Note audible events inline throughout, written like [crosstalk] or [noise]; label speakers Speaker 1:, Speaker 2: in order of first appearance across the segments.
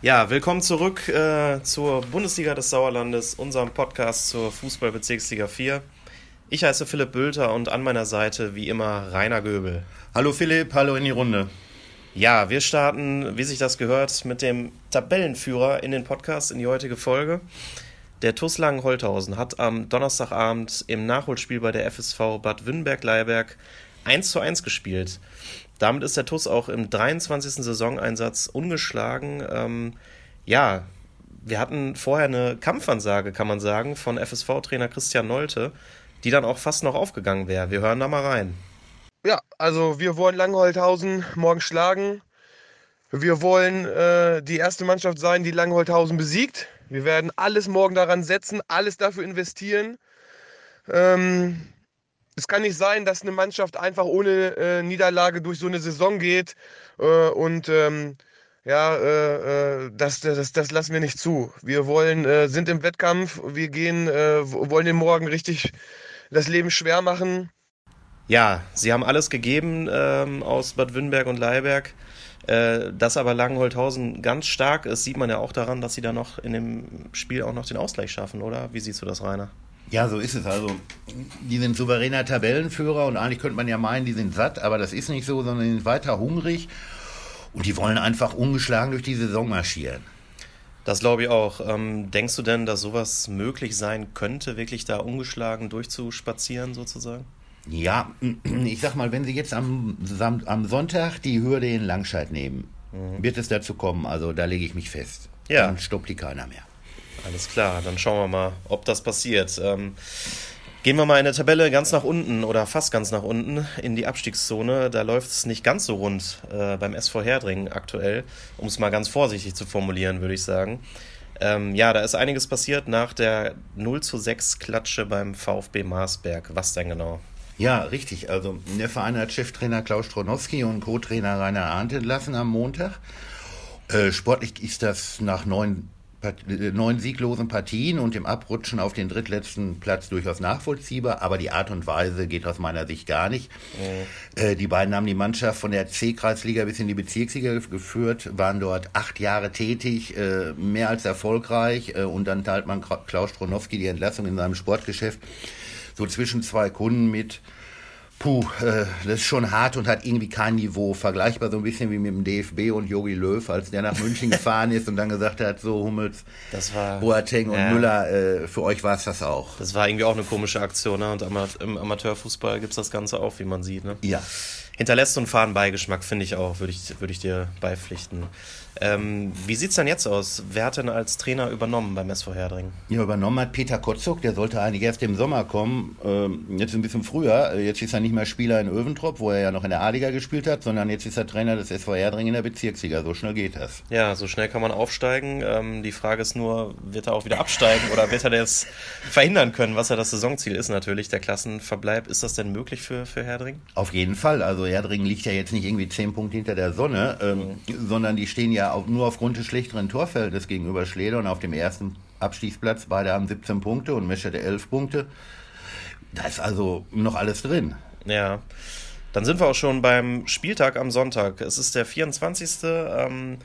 Speaker 1: Ja, willkommen zurück äh, zur Bundesliga des Sauerlandes, unserem Podcast zur Fußballbezirksliga 4. Ich heiße Philipp Bülter und an meiner Seite wie immer Rainer Göbel.
Speaker 2: Hallo Philipp, hallo in die Runde.
Speaker 1: Ja, wir starten, wie sich das gehört, mit dem Tabellenführer in den Podcast in die heutige Folge. Der TuS Langen-Holthausen hat am Donnerstagabend im Nachholspiel bei der FSV Bad Wünnberg-Leiberg 1 zu 1 gespielt. Damit ist der TuS auch im 23. Saisoneinsatz ungeschlagen. Ähm, ja, wir hatten vorher eine Kampfansage, kann man sagen, von FSV-Trainer Christian Nolte, die dann auch fast noch aufgegangen wäre. Wir hören da mal rein.
Speaker 3: Ja, also wir wollen Langholthausen morgen schlagen. Wir wollen äh, die erste Mannschaft sein, die Langholthausen besiegt. Wir werden alles morgen daran setzen, alles dafür investieren. Ähm, es kann nicht sein, dass eine Mannschaft einfach ohne äh, Niederlage durch so eine Saison geht. Äh, und ähm, ja, äh, äh das, das, das lassen wir nicht zu. Wir wollen, äh, sind im Wettkampf, wir gehen, äh, wollen den Morgen richtig das Leben schwer machen.
Speaker 1: Ja, sie haben alles gegeben ähm, aus Bad Wünnberg und Leiberg. dass aber Langenholthausen ganz stark ist, sieht man ja auch daran, dass sie da noch in dem Spiel auch noch den Ausgleich schaffen, oder? Wie siehst du das, Rainer?
Speaker 2: Ja, so ist es. Also, die sind souveräner Tabellenführer und eigentlich könnte man ja meinen, die sind satt, aber das ist nicht so, sondern die sind weiter hungrig und die wollen einfach ungeschlagen durch die Saison marschieren.
Speaker 1: Das glaube ich auch. Ähm, denkst du denn, dass sowas möglich sein könnte, wirklich da ungeschlagen durchzuspazieren sozusagen?
Speaker 2: Ja, [clears throat] ich sag mal, wenn sie jetzt am, am Sonntag die Hürde in Langscheid nehmen, mhm. wird es dazu kommen. Also da lege ich mich fest. Ja. Dann stoppt die keiner mehr.
Speaker 1: Alles klar, dann schauen wir mal, ob das passiert. Ähm, gehen wir mal in der Tabelle ganz nach unten oder fast ganz nach unten in die Abstiegszone. Da läuft es nicht ganz so rund äh, beim SV Herdringen aktuell, um es mal ganz vorsichtig zu formulieren, würde ich sagen. Ähm, ja, da ist einiges passiert nach der 0 zu 6 Klatsche beim VfB Marsberg. Was denn genau?
Speaker 2: Ja, richtig. Also der Verein hat Cheftrainer Klaus Stronowski und Co-Trainer Rainer Arndt entlassen am Montag. Äh, sportlich ist das nach neun neun sieglosen Partien und dem Abrutschen auf den drittletzten Platz durchaus nachvollziehbar, aber die Art und Weise geht aus meiner Sicht gar nicht. Mhm. Äh, die beiden haben die Mannschaft von der C-Kreisliga bis in die Bezirksliga geführt, waren dort acht Jahre tätig, äh, mehr als erfolgreich äh, und dann teilt man Klaus Stronowski die Entlassung in seinem Sportgeschäft so zwischen zwei Kunden mit Puh, äh, das ist schon hart und hat irgendwie kein Niveau. Vergleichbar so ein bisschen wie mit dem DFB und Jogi Löw, als der nach München [laughs] gefahren ist und dann gesagt hat, so Hummels, das war, Boateng und ja. Müller, äh, für euch war es das auch.
Speaker 1: Das war irgendwie auch eine komische Aktion, ne? Und im Amateurfußball gibt es das Ganze auch, wie man sieht, ne?
Speaker 2: Ja.
Speaker 1: Hinterlässt so einen Fadenbeigeschmack, finde ich auch, würde ich, würd ich dir beipflichten. Ähm, wie sieht es denn jetzt aus? Wer hat denn als Trainer übernommen beim SV Herdring?
Speaker 2: Ja, übernommen hat Peter Kotzuk, der sollte eigentlich erst im Sommer kommen. Ähm, jetzt ein bisschen früher. Jetzt ist er nicht mehr Spieler in Öventrop, wo er ja noch in der A-Liga gespielt hat, sondern jetzt ist er Trainer des SV Herdring in der Bezirksliga. So schnell geht das.
Speaker 1: Ja, so schnell kann man aufsteigen. Ähm, die Frage ist nur, wird er auch wieder absteigen oder wird er das verhindern können, was ja das Saisonziel ist natürlich, der Klassenverbleib. Ist das denn möglich für, für Herdring?
Speaker 2: Auf jeden Fall. Also Herdring liegt ja jetzt nicht irgendwie zehn Punkte hinter der Sonne, ähm, mhm. sondern die stehen ja nur aufgrund des schlechteren Torfeldes gegenüber Schleder und auf dem ersten Abstiegsplatz. Beide haben 17 Punkte und Meschede 11 Punkte. Da ist also noch alles drin.
Speaker 1: Ja. Dann sind wir auch schon beim Spieltag am Sonntag. Es ist der 24. Ähm,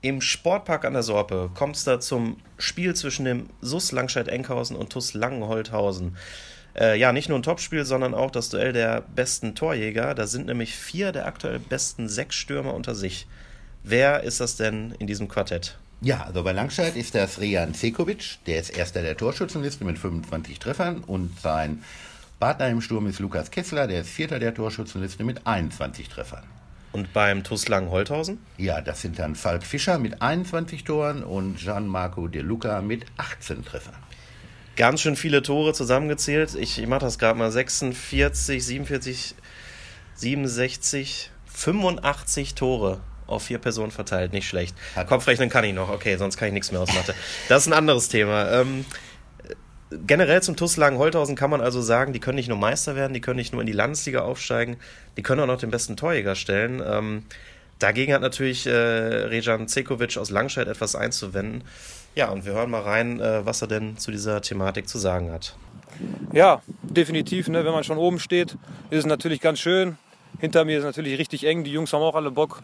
Speaker 1: Im Sportpark an der Sorpe kommt es da zum Spiel zwischen dem SUS Langscheid-Enkhausen und TUS Langenholthausen. Äh, ja, nicht nur ein Topspiel, sondern auch das Duell der besten Torjäger. Da sind nämlich vier der aktuell besten sechs Stürmer unter sich. Wer ist das denn in diesem Quartett?
Speaker 2: Ja, also bei Langscheid ist das Rejan Cekovic, der ist erster der Torschützenliste mit 25 Treffern und sein Partner im Sturm ist Lukas Kessler, der ist vierter der Torschützenliste mit 21 Treffern.
Speaker 1: Und beim TuS Langen-Holthausen?
Speaker 2: Ja, das sind dann Falk Fischer mit 21 Toren und Gianmarco De Luca mit 18 Treffern.
Speaker 1: Ganz schön viele Tore zusammengezählt. Ich, ich mache das gerade mal. 46, 47, 67, 85 Tore auf vier Personen verteilt. Nicht schlecht. Kopfrechnen kann ich noch. Okay, sonst kann ich nichts mehr aus Mathe. Das ist ein anderes Thema. Ähm, generell zum TuS Langen-Holthausen kann man also sagen, die können nicht nur Meister werden, die können nicht nur in die Landesliga aufsteigen, die können auch noch den besten Torjäger stellen. Ähm, dagegen hat natürlich äh, Rejan Cekovic aus Langscheid etwas einzuwenden. Ja, und wir hören mal rein, äh, was er denn zu dieser Thematik zu sagen hat.
Speaker 4: Ja, definitiv. Ne? Wenn man schon oben steht, ist es natürlich ganz schön. Hinter mir ist natürlich richtig eng. Die Jungs haben auch alle Bock,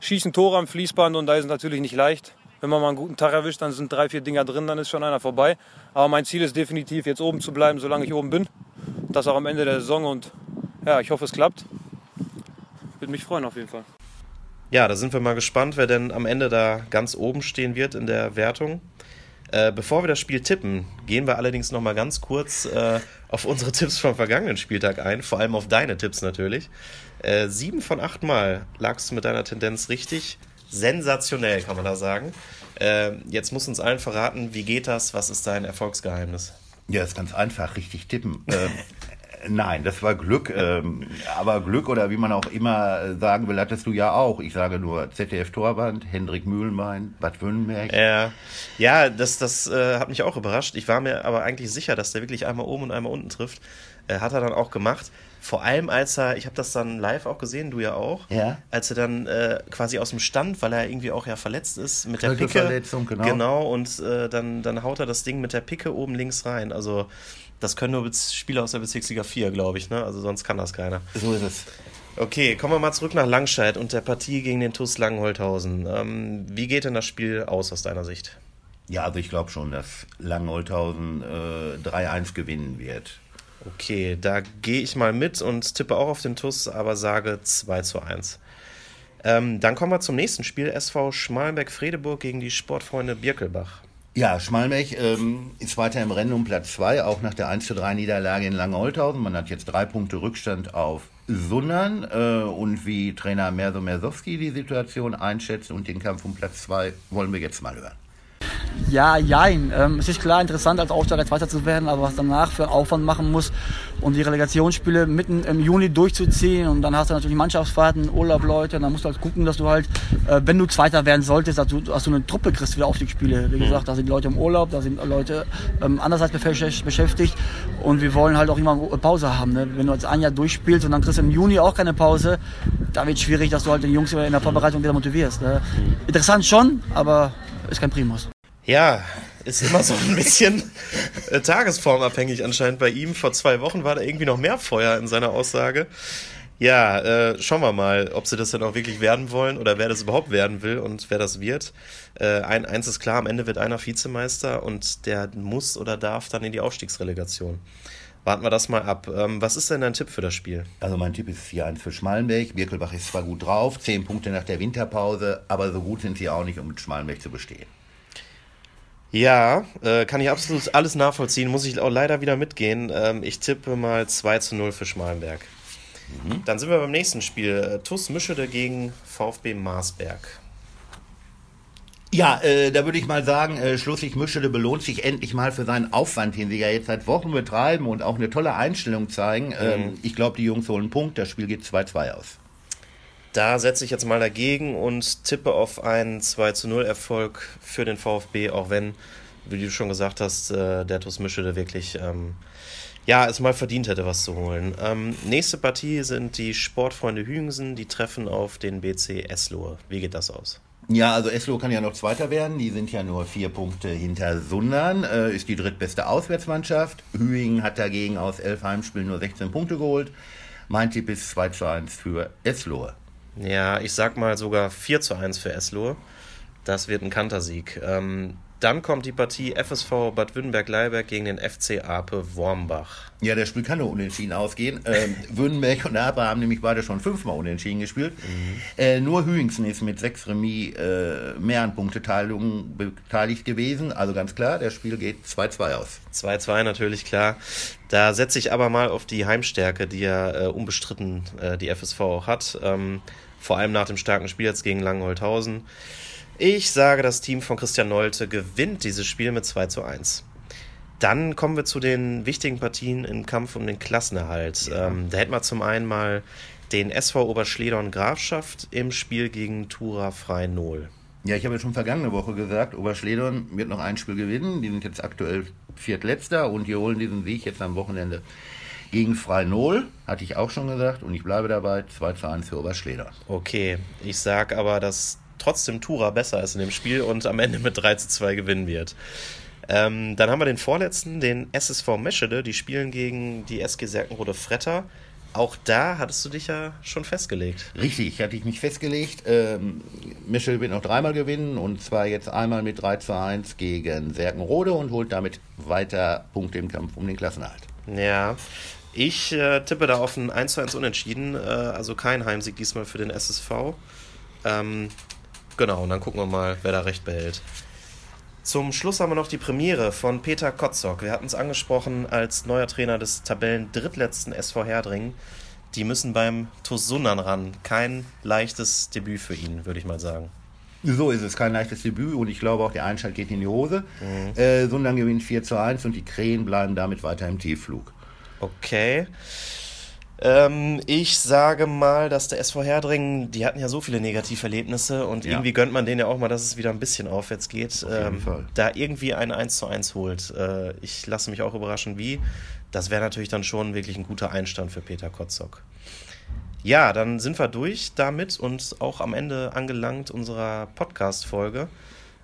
Speaker 4: schießen Tore am Fließband und da ist es natürlich nicht leicht. wenn man mal einen guten Tag erwischt, dann sind drei, vier Dinger drin, dann ist schon einer vorbei. Aber mein Ziel ist definitiv, jetzt oben zu bleiben, solange ich oben bin. Das auch am Ende der Saison und ja, ich hoffe, es klappt. Würde mich freuen auf jeden Fall.
Speaker 1: Ja, da sind wir mal gespannt, wer denn am Ende da ganz oben stehen wird in der Wertung. Äh, bevor wir das Spiel tippen, gehen wir allerdings noch mal ganz kurz äh, auf unsere [laughs] Tipps vom vergangenen Spieltag ein, vor allem auf deine Tipps natürlich. Äh, sieben von acht Mal lagst du mit deiner Tendenz richtig. Sensationell, kann man da sagen. Äh, jetzt musst du uns allen verraten, wie geht das? Was ist dein Erfolgsgeheimnis?
Speaker 2: Ja, ist ganz einfach, richtig tippen. [laughs] Nein, das war Glück. Ähm, aber Glück oder wie man auch immer sagen will, hattest du ja auch. Ich sage nur ZDF-Torwand, Hendrik Mühlenbein, Bad Wünnenberg.
Speaker 1: Ja, ja das, das äh, hat mich auch überrascht. Ich war mir aber eigentlich sicher, dass der wirklich einmal oben und einmal unten trifft. Äh, hat er dann auch gemacht. Vor allem, als er, ich habe das dann live auch gesehen, du ja auch,
Speaker 2: ja.
Speaker 1: als er dann äh, quasi aus dem Stand, weil er irgendwie auch ja verletzt ist, mit der Picke.
Speaker 2: Verletzung, genau.
Speaker 1: Genau, und äh, dann, dann haut er das Ding mit der Picke oben links rein. Also das können nur Spieler aus der Bezirksliga 4, glaube ich, ne? Also sonst kann das keiner.
Speaker 2: So ist es.
Speaker 1: Okay, kommen wir mal zurück nach Langscheid und der Partie gegen den TuS Langenholthausen. Ähm, wie geht denn das Spiel aus aus deiner Sicht?
Speaker 2: Ja, also ich glaube schon, dass Langenholthausen äh, 3-1 gewinnen wird.
Speaker 1: Okay, da gehe ich mal mit und tippe auch auf den TuS, aber sage 2 zu 1. Ähm, dann kommen wir zum nächsten Spiel. SV Schmalenberg-Fredeburg gegen die Sportfreunde Birkelbach.
Speaker 2: Ja, Schmalmech ähm, ist weiter im Rennen um Platz 2, auch nach der 1 zu 3 Niederlage in Langeholthausen. Man hat jetzt drei Punkte Rückstand auf Sundern äh, und wie Trainer Merso Mersowski die Situation einschätzt und den Kampf um Platz 2 wollen wir jetzt mal hören.
Speaker 5: Ja, jein. Ähm, es ist klar interessant, als Aufsteiger Zweiter zu werden, aber was danach für einen Aufwand machen muss, um die Relegationsspiele mitten im Juni durchzuziehen und dann hast du natürlich Mannschaftsfahrten, Urlaub, Leute, und dann musst du halt gucken, dass du halt, äh, wenn du Zweiter werden solltest, dass du, dass du eine Truppe kriegst für die Aufstiegsspiele. Wie gesagt, da sind Leute im Urlaub, da sind Leute ähm, andererseits beschäftigt und wir wollen halt auch immer Pause haben. Ne? Wenn du jetzt ein Jahr durchspielst und dann kriegst du im Juni auch keine Pause, da wird es schwierig, dass du halt den Jungs in der Vorbereitung wieder motivierst. Ne? Interessant schon, aber ist kein Primus.
Speaker 1: Ja, ist immer so ein bisschen äh, tagesformabhängig anscheinend bei ihm. Vor zwei Wochen war da irgendwie noch mehr Feuer in seiner Aussage. Ja, äh, schauen wir mal, ob sie das dann auch wirklich werden wollen oder wer das überhaupt werden will und wer das wird. Äh, ein, eins ist klar, am Ende wird einer Vizemeister und der muss oder darf dann in die Aufstiegsrelegation. Warten wir das mal ab. Ähm, was ist denn dein Tipp für das Spiel?
Speaker 2: Also mein Tipp ist 4-1 für Schmalenberg. Birkelbach ist zwar gut drauf, 10 Punkte nach der Winterpause, aber so gut sind sie auch nicht, um mit Schmalenberg zu bestehen.
Speaker 1: Ja, äh, kann ich absolut alles nachvollziehen. Muss ich auch leider wieder mitgehen. Ähm, ich tippe mal 2 zu 0 für Schmalenberg. Mhm. Dann sind wir beim nächsten Spiel. Äh, TuS Mischede gegen VfB Marsberg.
Speaker 2: Ja, äh, da würde ich mal sagen, äh, Schlusslich Mischede belohnt sich endlich mal für seinen Aufwand, den sie ja jetzt seit Wochen betreiben und auch eine tolle Einstellung zeigen. Ähm, mhm. Ich glaube, die Jungs holen einen Punkt. Das Spiel geht 2-2 aus.
Speaker 1: Da setze ich jetzt mal dagegen und tippe auf einen 2 zu 0 Erfolg für den VfB, auch wenn, wie du schon gesagt hast, äh, der TuS Mischede wirklich ähm, ja, es mal verdient hätte, was zu holen. Ähm, nächste Partie sind die Sportfreunde Hügensen, die treffen auf den BC Eslohe. Wie geht das aus?
Speaker 2: Ja, also Eslohe kann ja noch Zweiter werden. Die sind ja nur vier Punkte hinter Sundern. Äh, ist die drittbeste Auswärtsmannschaft. Hüingen hat dagegen aus elf Heimspielen nur 16 Punkte geholt. Mein Tipp ist 2 zu 1 für Eslohe.
Speaker 1: Ja, ich sag mal sogar 4 zu 1 für Eslohe. Das wird ein Kantersieg. Ähm, dann kommt die Partie FSV Bad Württemberg-Leiberg gegen den FC Ape Wormbach.
Speaker 2: Ja, der Spiel kann nur unentschieden ausgehen. [laughs] Ähm, Württemberg und Ape haben nämlich beide schon fünfmal unentschieden gespielt. Mhm. Äh, nur Hüingsen ist mit sechs Remis äh, mehr an Punkteteilungen beteiligt gewesen. Also ganz klar, das Spiel geht 2-2 aus.
Speaker 1: 2-2 natürlich klar. Da setze ich aber mal auf die Heimstärke, die ja äh, unbestritten äh, die FSV auch hat. Ähm, vor allem nach dem starken Spiel jetzt gegen Langenholthausen. Ich sage, das Team von Christian Nolte gewinnt dieses Spiel mit 2 zu 1. Dann kommen wir zu den wichtigen Partien im Kampf um den Klassenerhalt. Ja. Ähm, da hätten wir zum einen mal den SV Oberschledern Grafschaft im Spiel gegen Tura Frei Null.
Speaker 2: Ja, ich habe ja schon vergangene Woche gesagt, Oberschledern wird noch ein Spiel gewinnen. Die sind jetzt aktuell Viertletzter und die holen diesen Sieg jetzt am Wochenende gegen Frei-Null, hatte ich auch schon gesagt, und ich bleibe dabei, 2 zu 1 für Oberschleder.
Speaker 1: Okay, ich sage aber, dass trotzdem Tura besser ist in dem Spiel und am Ende mit 3 zu 2 gewinnen wird. Ähm, dann haben wir den vorletzten, den SSV Meschede, die spielen gegen die SG Serkenrode Fretter. auch da hattest du dich ja schon festgelegt.
Speaker 2: Richtig, hatte ich mich festgelegt. Ähm, Michel wird noch dreimal gewinnen und zwar jetzt einmal mit 3 zu 1 gegen Serkenrode und holt damit weiter Punkte im Kampf um den Klassenerhalt.
Speaker 1: Ja, ich äh, tippe da auf ein 1 zu 1 Unentschieden, äh, also kein Heimsieg diesmal für den SSV. Ähm, genau, und dann gucken wir mal, wer da recht behält. Zum Schluss haben wir noch die Premiere von Peter Kotzok. Wir hatten es angesprochen als neuer Trainer des Tabellen-drittletzten SV Herdringen. Die müssen beim TuS Sundern ran. Kein leichtes Debüt für ihn, würde ich mal sagen.
Speaker 2: So ist es, kein leichtes Debüt und ich glaube auch der Einschalt geht in die Hose. Mhm. Äh, Sundern gewinnt 4 zu 1 und die Krähen bleiben damit weiter im Tiefflug.
Speaker 1: Okay. Ähm, ich sage mal, dass der SV Herdringen, die hatten ja so viele Negativerlebnisse und ja. irgendwie gönnt man denen ja auch mal, dass es wieder ein bisschen aufwärts geht. Auf ähm, da irgendwie ein 1 zu 1 holt. Äh, ich lasse mich auch überraschen, wie. Das wäre natürlich dann schon wirklich ein guter Einstand für Peter Kotzok. Ja, dann sind wir durch damit und auch am Ende angelangt unserer Podcast-Folge.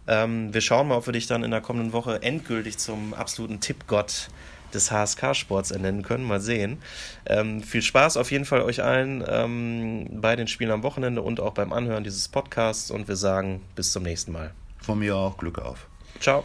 Speaker 1: Ähm, wir schauen mal, ob wir dich dann in der kommenden Woche endgültig zum absoluten Tippgott des HSK-Sports ernennen können. Mal sehen. Ähm, viel Spaß auf jeden Fall euch allen ähm, bei den Spielen am Wochenende und auch beim Anhören dieses Podcasts und wir sagen bis zum nächsten Mal.
Speaker 2: Von mir auch Glück auf.
Speaker 1: Ciao.